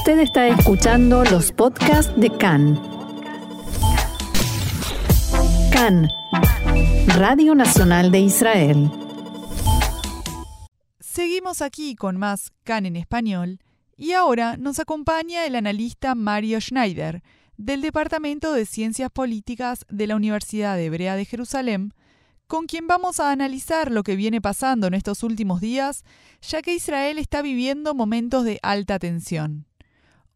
Usted está escuchando los podcasts de CAN. CAN, Radio Nacional de Israel. Seguimos aquí con más CAN en español y ahora nos acompaña el analista Mario Schneider del Departamento de Ciencias Políticas de la Universidad Hebrea de Jerusalén, con quien vamos a analizar lo que viene pasando en estos últimos días, ya que Israel está viviendo momentos de alta tensión.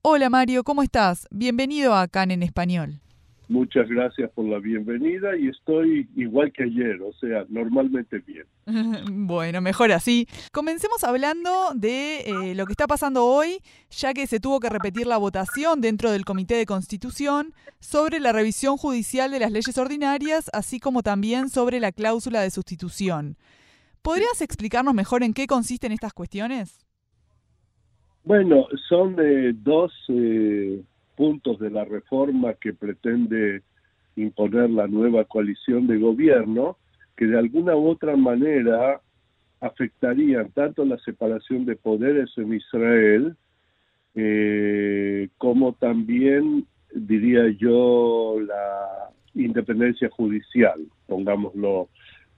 Hola Mario, ¿cómo estás? Bienvenido a CAN en español. Muchas gracias por la bienvenida y estoy igual que ayer, o sea, normalmente bien. bueno, mejor así. Comencemos hablando de eh, lo que está pasando hoy, ya que se tuvo que repetir la votación dentro del Comité de Constitución sobre la revisión judicial de las leyes ordinarias, así como también sobre la cláusula de sustitución. ¿Podrías explicarnos mejor en qué consisten estas cuestiones? Bueno, son eh, dos eh, puntos de la reforma que pretende imponer la nueva coalición de gobierno que de alguna u otra manera afectarían tanto la separación de poderes en Israel eh, como también, diría yo, la independencia judicial, pongámoslo,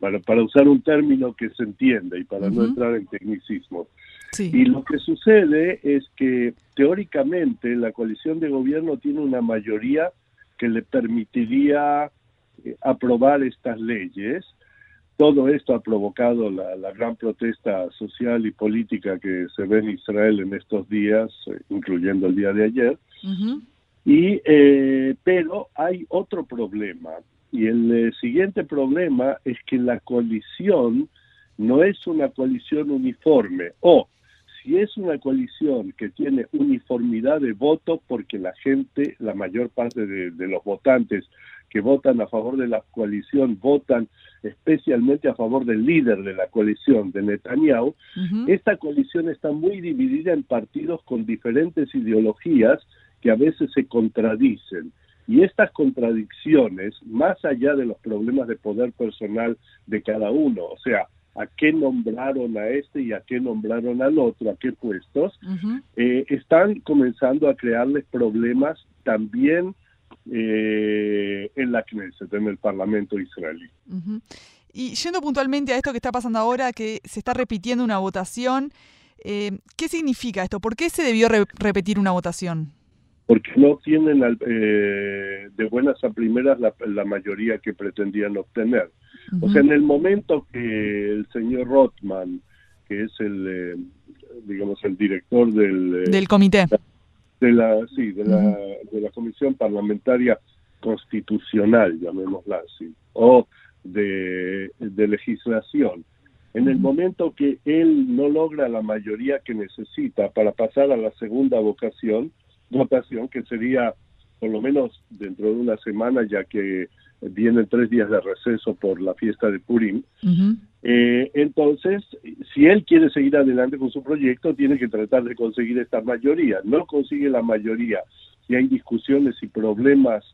para, para usar un término que se entienda y para no entrar en tecnicismo. Y lo que sucede es que teóricamente la coalición de gobierno tiene una mayoría que le permitiría eh, aprobar estas leyes. Todo esto ha provocado la, gran protesta social y política que se ve en Israel en estos días, eh, incluyendo el día de ayer. Y eh, pero hay otro problema y el siguiente problema es que la coalición no es una coalición uniforme o si es una coalición que tiene uniformidad de voto, porque la gente, la mayor parte de, los votantes que votan a favor de la coalición, votan especialmente a favor del líder de la coalición, de Netanyahu, esta coalición está muy dividida en partidos con diferentes ideologías que a veces se contradicen. Y estas contradicciones, más allá de los problemas de poder personal de cada uno, o sea, a qué nombraron a este y a qué nombraron al otro, a qué puestos, eh, están comenzando a crearles problemas también eh, en la Knesset, en el Parlamento israelí. Y yendo puntualmente a esto que está pasando ahora, que se está repitiendo una votación, eh, ¿qué significa esto? ¿Por qué se debió repetir una votación? Porque no tienen de buenas a primeras la mayoría que pretendían obtener. O sea, en el momento que el señor Rothman, que es el, eh, digamos, el director del... Eh, del comité. De la, sí, de, la, de la Comisión Parlamentaria Constitucional, llamémosla así, o de, de legislación. En el momento que él no logra la mayoría que necesita para pasar a la segunda vocación, votación, que sería por lo menos dentro de una semana, ya que vienen tres días de receso por la fiesta de Purim. Eh, entonces, si él quiere seguir adelante con su proyecto, tiene que tratar de conseguir esta mayoría. No consigue la mayoría si hay discusiones y problemas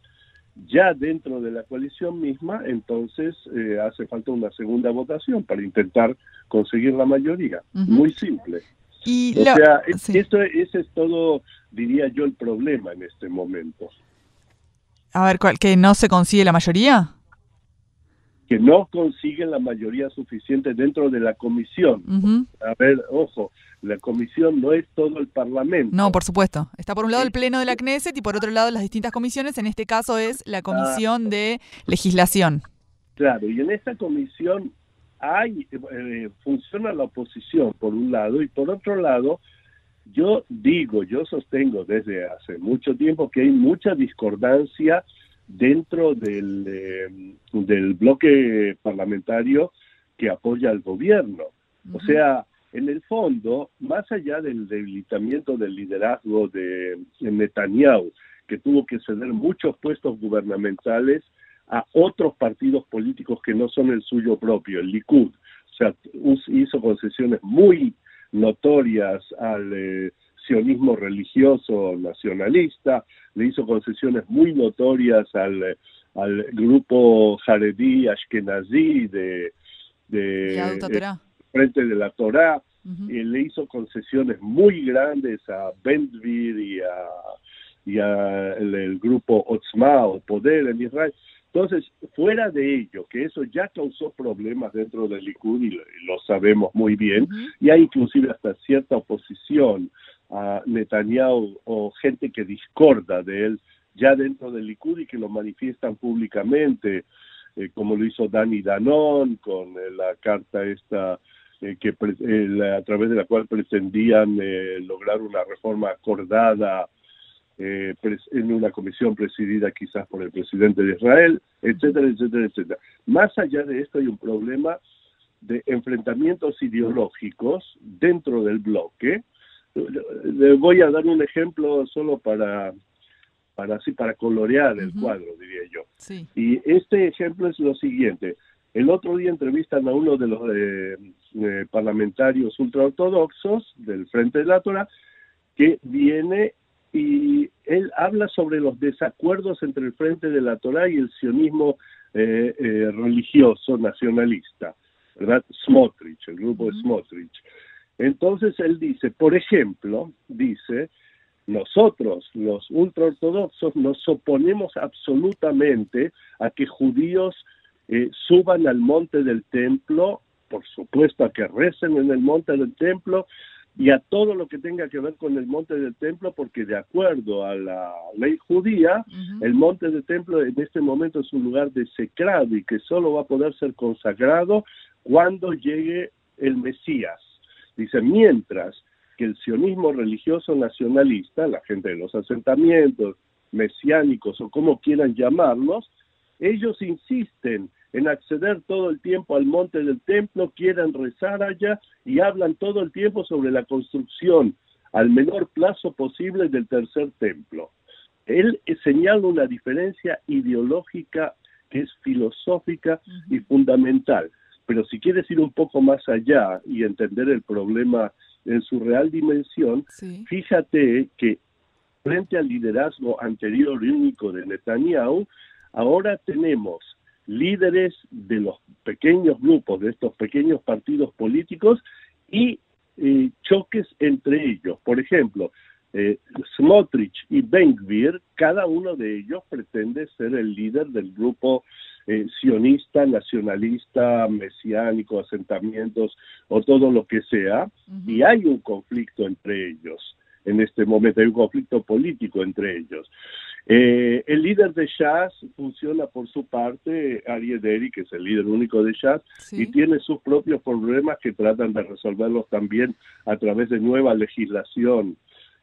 ya dentro de la coalición misma, entonces eh, hace falta una segunda votación para intentar conseguir la mayoría. Muy simple. Y o sea, esto, ese es todo, diría yo, el problema en este momento. A ver, ¿que no se consigue la mayoría? Que no consiguen la mayoría suficiente dentro de la comisión. A ver, ojo, la comisión no es todo el Parlamento. No, por supuesto. Está por un lado el Pleno de la Knesset y por otro lado las distintas comisiones. En este caso es la Comisión de Legislación. Claro, y en esa comisión hay eh, funciona la oposición por un lado y por otro lado yo digo, yo sostengo desde hace mucho tiempo que hay mucha discordancia dentro del, eh, del bloque parlamentario que apoya al gobierno. O sea, en el fondo, más allá del debilitamiento del liderazgo de, Netanyahu, que tuvo que ceder muchos puestos gubernamentales a otros partidos políticos que no son el suyo propio, el Likud. O sea, hizo concesiones muy notorias al eh, sionismo religioso nacionalista, le hizo concesiones muy notorias al, eh, al grupo Jaredí Ashkenazí de, de, de Frente de la Torá. le hizo concesiones muy grandes a Benvir y a, y a el, grupo Otzma o Poder en Israel. Entonces, fuera de ello, que eso ya causó problemas dentro del Likud y lo, sabemos muy bien, y hay inclusive hasta cierta oposición a Netanyahu o gente que discorda de él ya dentro del Likud y que lo manifiestan públicamente, eh, como lo hizo Dani Danón con eh, la carta esta eh, que a través de la cual pretendían lograr una reforma acordada en una comisión presidida quizás por el presidente de Israel, etcétera, etcétera, etcétera. Más allá de esto hay un problema de enfrentamientos ideológicos dentro del bloque. Le voy a dar un ejemplo solo para para así para colorear el cuadro, diría yo. Y este ejemplo es lo siguiente. El otro día entrevistan a uno de los eh, eh, parlamentarios ultraortodoxos del Frente de la Torah que viene y él habla sobre los desacuerdos entre el Frente de la Torah y el sionismo eh, religioso nacionalista, ¿verdad? Smotrich, el grupo de Smotrich. Entonces él dice, por ejemplo, dice nosotros, los ultraortodoxos, nos oponemos absolutamente a que judíos eh, suban al monte del templo, por supuesto a que recen en el monte del templo y a todo lo que tenga que ver con el monte del templo, porque de acuerdo a la ley judía, el monte del templo en este momento es un lugar desecrado y que solo va a poder ser consagrado cuando llegue el Mesías. Dice, mientras el sionismo religioso nacionalista, la gente de los asentamientos mesiánicos o como quieran llamarlos, ellos insisten en acceder todo el tiempo al monte del templo, quieren rezar allá y hablan todo el tiempo sobre la construcción al menor plazo posible del tercer templo. Él señala una diferencia ideológica que es filosófica y fundamental. Pero si quieres ir un poco más allá y entender el problema en su real dimensión, fíjate que frente al liderazgo anterior y único de Netanyahu, ahora tenemos líderes de los pequeños grupos, de estos pequeños partidos políticos y eh, choques entre ellos. Por ejemplo, eh, Smotrich y Benkvir, cada uno de ellos pretende ser el líder del grupo eh, sionista, nacionalista, mesiánico, asentamientos o todo lo que sea, y hay un conflicto entre ellos en este momento, hay un conflicto político entre ellos. Eh, el líder de Shas funciona por su parte, Ari Deri, que es el líder único de Shas, y tiene sus propios problemas que tratan de resolverlos también a través de nueva legislación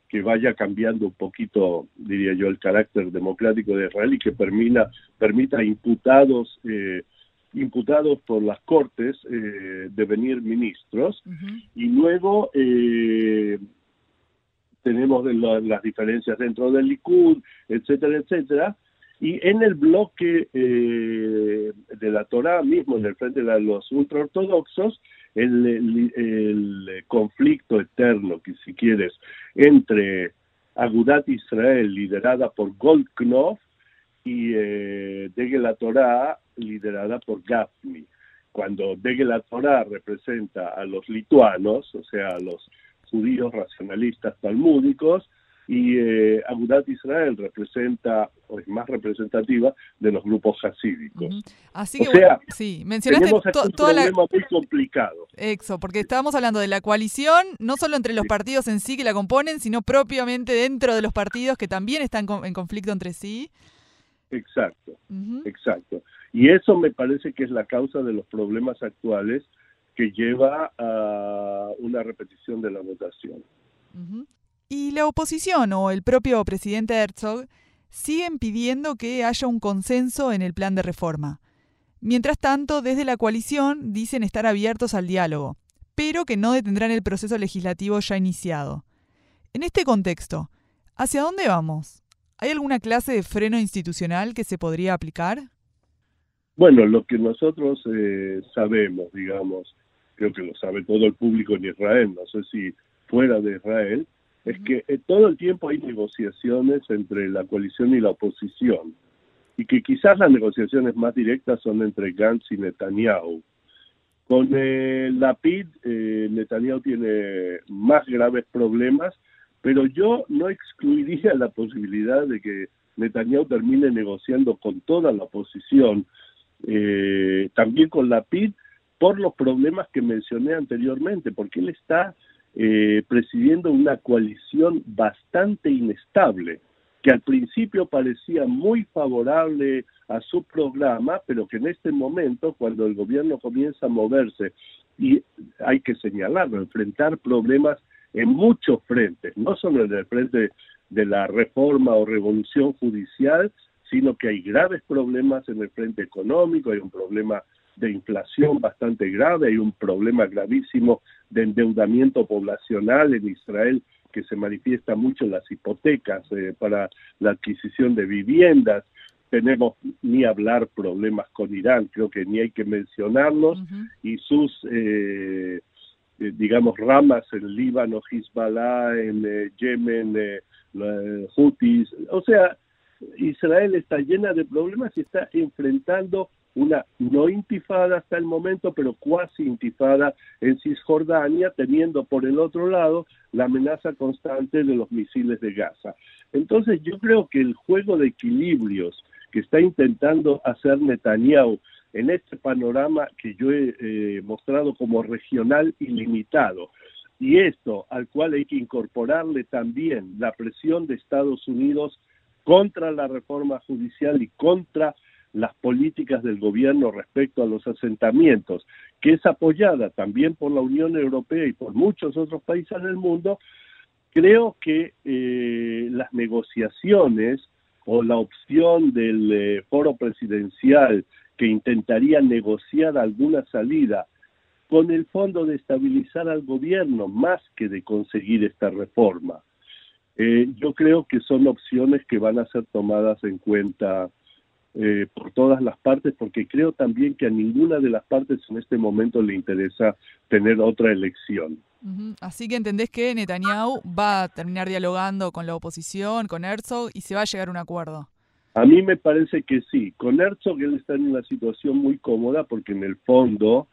que vaya cambiando un poquito, diría yo, el carácter democrático de Israel y que permita, permita imputados, eh, imputados por las cortes eh, devenir ministros. Y luego eh, tenemos las diferencias dentro del Likud, etcétera, etcétera. Y en el bloque eh, de la Torah mismo, en el frente de los ultraortodoxos, el, el, conflicto eterno, que si quieres, entre Agudat Israel, liderada por Goldknopf, y eh, la Torah, liderada por Gafni. Cuando la Torah representa a los lituanos, o sea, a los judíos racionalistas talmúdicos, y eh, Agudat Israel representa o es más representativa de los grupos hasídicos. Así que, o sea, sí, mencionaste un problema muy complicado. Eso, porque estábamos hablando de la coalición, no solo entre los partidos en sí que la componen, sino propiamente dentro de los partidos que también están en conflicto entre sí. Exacto, exacto. Y eso me parece que es la causa de los problemas actuales que lleva a una repetición de la votación. Y la oposición o el propio presidente Herzog siguen pidiendo que haya un consenso en el plan de reforma. Mientras tanto, desde la coalición dicen estar abiertos al diálogo, pero que no detendrán el proceso legislativo ya iniciado. En este contexto, ¿hacia dónde vamos? ¿Hay alguna clase de freno institucional que se podría aplicar? Bueno, lo que nosotros eh, sabemos, digamos, creo que lo sabe todo el público en Israel, no sé si fuera de Israel, es que eh, todo el tiempo hay negociaciones entre la coalición y la oposición, y que quizás las negociaciones más directas son entre Gantz y Netanyahu. Con eh, la PID, eh, Netanyahu tiene más graves problemas, pero yo no excluiría la posibilidad de que Netanyahu termine negociando con toda la oposición, eh, también con la PID, por los problemas que mencioné anteriormente, porque él está eh, presidiendo una coalición bastante inestable, que al principio parecía muy favorable a su programa, pero que en este momento, cuando el gobierno comienza a moverse, y hay que señalarlo, enfrentar problemas en muchos frentes, no solo en el frente de la reforma o revolución judicial, sino que hay graves problemas en el frente económico, hay un problema de inflación bastante grave, hay un problema gravísimo de endeudamiento poblacional en Israel que se manifiesta mucho en las hipotecas eh, para la adquisición de viviendas. Tenemos ni hablar problemas con Irán, creo que ni hay que mencionarlos, y sus, eh, eh, digamos, ramas en Líbano, Hezbollah, en Yemen, Houthis. O sea, Israel está llena de problemas y está enfrentando una no intifada hasta el momento, pero cuasi intifada en Cisjordania, teniendo por el otro lado la amenaza constante de los misiles de Gaza. Entonces yo creo que el juego de equilibrios que está intentando hacer Netanyahu en este panorama que yo he eh, mostrado como regional ilimitado, y esto al cual hay que incorporarle también la presión de Estados Unidos contra la reforma judicial y contra las políticas del gobierno respecto a los asentamientos, que es apoyada también por la Unión Europea y por muchos otros países del mundo, creo que eh, las negociaciones o la opción del eh, foro presidencial que intentaría negociar alguna salida con el fondo de estabilizar al gobierno más que de conseguir esta reforma. Eh, yo creo que son opciones que van a ser tomadas en cuenta eh, por todas las partes, porque creo también que a ninguna de las partes en este momento le interesa tener otra elección. Así que entendés que Netanyahu va a terminar dialogando con la oposición, con Herzog, y se va a llegar a un acuerdo. A mí me parece que sí. Con Herzog él está en una situación muy cómoda porque en el fondo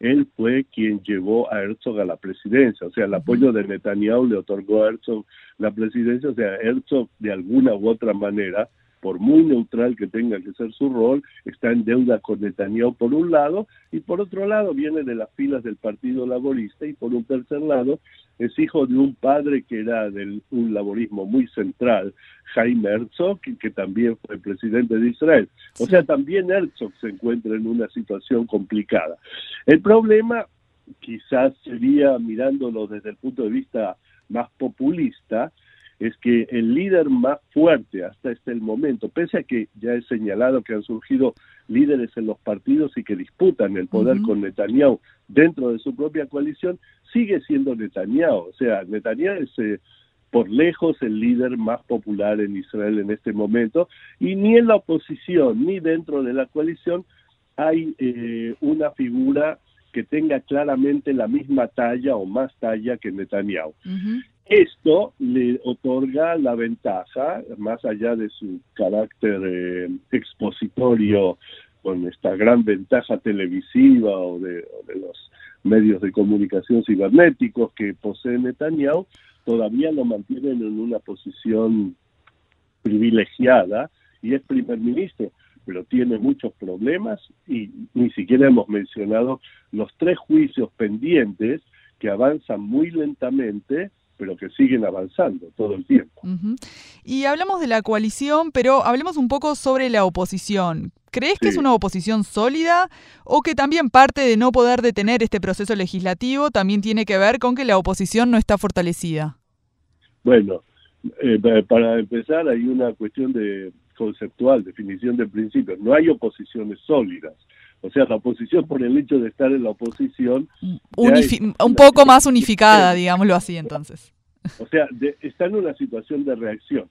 él fue quien llevó a Herzog a la presidencia. O sea, el apoyo de Netanyahu le otorgó a Herzog la presidencia. O sea, Herzog de alguna u otra manera por muy neutral que tenga que ser su rol, está en deuda con Netanyahu por un lado, y por otro lado viene de las filas del Partido Laborista, y por un tercer lado es hijo de un padre que era de un laborismo muy central, Jaime Herzog, que, también fue presidente de Israel. O sea, también Herzog se encuentra en una situación complicada. El problema quizás sería, mirándolo desde el punto de vista más populista, es que el líder más fuerte hasta este momento, pese a que ya he señalado que han surgido líderes en los partidos y que disputan el poder con Netanyahu dentro de su propia coalición, sigue siendo Netanyahu. O sea, Netanyahu es eh, por lejos el líder más popular en Israel en este momento y ni en la oposición ni dentro de la coalición hay eh, una figura que tenga claramente la misma talla o más talla que Netanyahu. Esto le otorga la ventaja, más allá de su carácter eh, expositorio, con esta gran ventaja televisiva o de, los medios de comunicación cibernéticos que posee Netanyahu, todavía lo mantienen en una posición privilegiada y es primer ministro, pero tiene muchos problemas y ni siquiera hemos mencionado los tres juicios pendientes que avanzan muy lentamente pero que siguen avanzando todo el tiempo. Y hablamos de la coalición, pero hablemos un poco sobre la oposición. ¿Crees que es una oposición sólida o que también parte de no poder detener este proceso legislativo también tiene que ver con que la oposición no está fortalecida? Bueno, eh, para empezar hay una cuestión de conceptual, definición de principios. No hay oposiciones sólidas. O sea, la oposición por el hecho de estar en la oposición... un poco más unificada, digámoslo así entonces. O sea, está en una situación de reacción.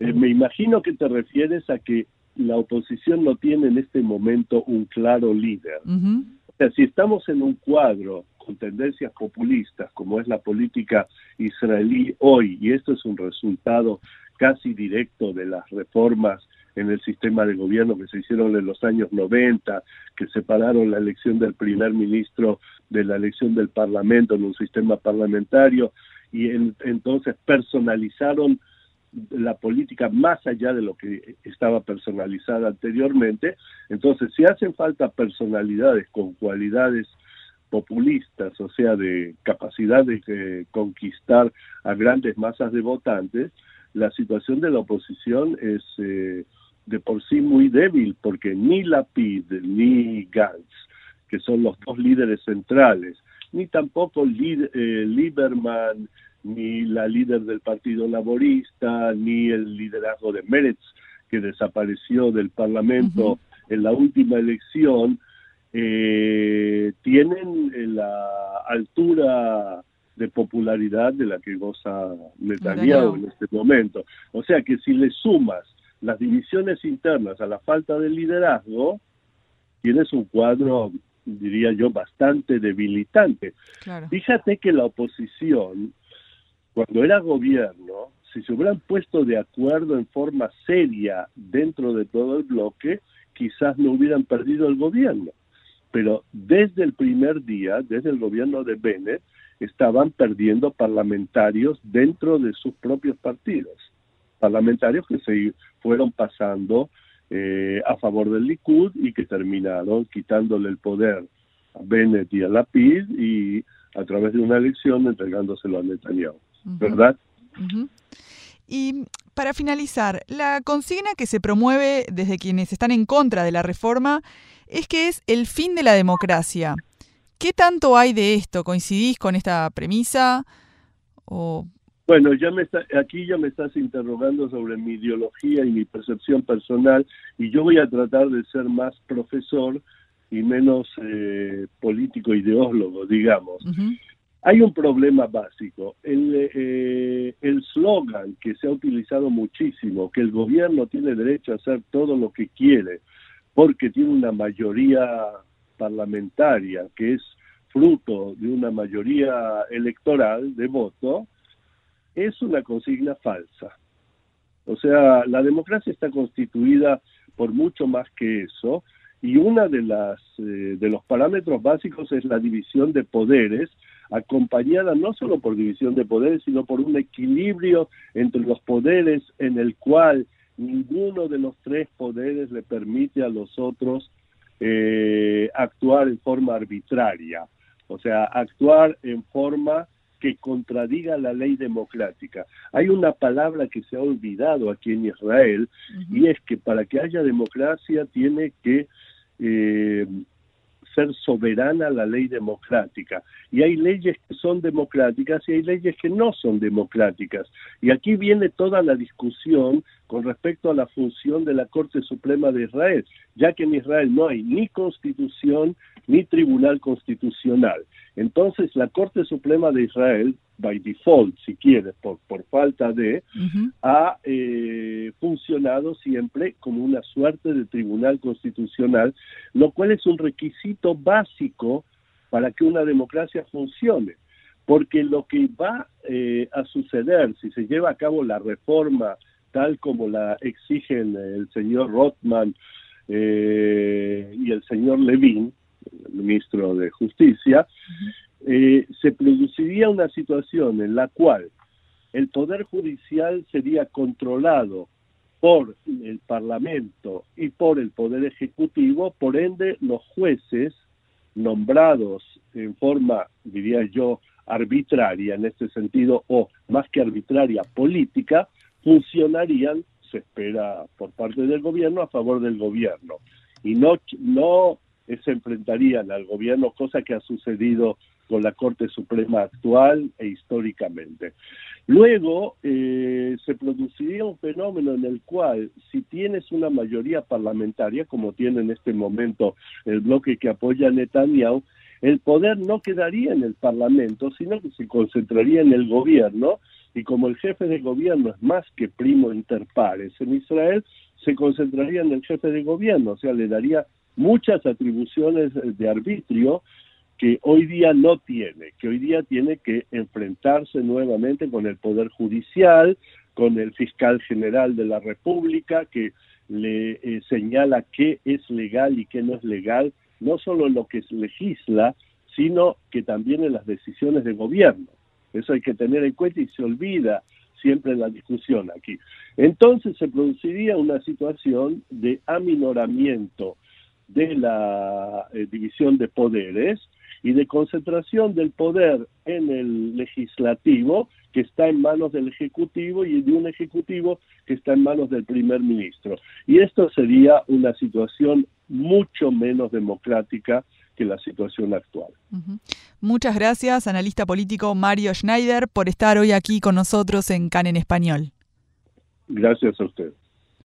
Eh, me imagino que te refieres a que la oposición no tiene en este momento un claro líder. O sea, si estamos en un cuadro con tendencias populistas, como es la política israelí hoy, y esto es un resultado casi directo de las reformas en el sistema de gobierno que se hicieron en los años 90, que separaron la elección del primer ministro de la elección del parlamento en un sistema parlamentario y entonces personalizaron la política más allá de lo que estaba personalizada anteriormente. Entonces, si hacen falta personalidades con cualidades populistas, o sea, de capacidad de eh, conquistar a grandes masas de votantes, la situación de la oposición es eh, de por sí muy débil, porque ni Lapid ni Gantz, que son los dos líderes centrales, ni tampoco eh, Lieberman, ni la líder del Partido Laborista, ni el liderazgo de Meretz, que desapareció del Parlamento en la última elección, eh, tienen la altura de popularidad de la que goza Netanyahu en este momento. O sea que si le sumas las divisiones internas a la falta de liderazgo, tienes un cuadro, diría yo, bastante debilitante. Fíjate que la oposición, cuando era gobierno, si se hubieran puesto de acuerdo en forma seria dentro de todo el bloque, quizás no hubieran perdido el gobierno. Pero desde el primer día, desde el gobierno de Bennett, estaban perdiendo parlamentarios dentro de sus propios partidos, parlamentarios que se fueron pasando eh, a favor del Likud y que terminaron quitándole el poder a Bennett y a Lapid y a través de una elección entregándoselo a Netanyahu, ¿verdad? Y para finalizar, la consigna que se promueve desde quienes están en contra de la reforma es que es el fin de la democracia. ¿Qué tanto hay de esto? ¿Coincidís con esta premisa? O... Bueno, ya me aquí ya me estás interrogando sobre mi ideología y mi percepción personal y yo voy a tratar de ser más profesor y menos eh, político ideólogo, digamos. Hay un problema básico. El eh, slogan que se ha utilizado muchísimo, que el gobierno tiene derecho a hacer todo lo que quiere, porque tiene una mayoría parlamentaria que es fruto de una mayoría electoral de voto, es una consigna falsa. O sea, la democracia está constituida por mucho más que eso y una de las eh, de los parámetros básicos es la división de poderes acompañada no solo por división de poderes sino por un equilibrio entre los poderes en el cual ninguno de los tres poderes le permite a los otros eh, actuar en forma arbitraria, o sea, actuar en forma que contradiga la ley democrática. Hay una palabra que se ha olvidado aquí en Israel y es que para que haya democracia tiene que eh, ser soberana la ley democrática. Y hay leyes que son democráticas y hay leyes que no son democráticas. Y aquí viene toda la discusión con respecto a la función de la Corte Suprema de Israel, ya que en Israel no hay ni constitución ni tribunal constitucional. Entonces la Corte Suprema de Israel, by default, si quieres, por, por falta de, ha eh, funcionado siempre como una suerte de tribunal constitucional, lo cual es un requisito básico para que una democracia funcione. Porque lo que va eh, a suceder si se lleva a cabo la reforma tal como la exigen el señor Rothman eh, y el señor Levin, el ministro de Justicia, eh, se produciría una situación en la cual el Poder Judicial sería controlado por el Parlamento y por el Poder Ejecutivo, por ende los jueces nombrados en forma, diría yo, arbitraria en este sentido, o más que arbitraria, política, funcionarían, se espera por parte del gobierno, a favor del gobierno. Y no, no se enfrentarían al gobierno, cosa que ha sucedido con la Corte Suprema actual e históricamente. Luego eh, se produciría un fenómeno en el cual si tienes una mayoría parlamentaria, como tiene en este momento el bloque que apoya a Netanyahu, el poder no quedaría en el Parlamento, sino que se concentraría en el gobierno y como el jefe de gobierno es más que primo inter pares en Israel, se concentraría en el jefe de gobierno, o sea, le daría muchas atribuciones de arbitrio que hoy día no tiene, que hoy día tiene que enfrentarse nuevamente con el Poder Judicial, con el fiscal general de la República, que le eh, señala qué es legal y qué no es legal, no solo en lo que se legisla, sino que también en las decisiones de gobierno. Eso hay que tener en cuenta y se olvida siempre la discusión aquí. Entonces se produciría una situación de aminoramiento de la eh, división de poderes y de concentración del poder en el legislativo que está en manos del ejecutivo y de un ejecutivo que está en manos del primer ministro. Y esto sería una situación mucho menos democrática que la situación actual. Muchas gracias, analista político Mario Schneider, por estar hoy aquí con nosotros en CAN en Español. Gracias a usted.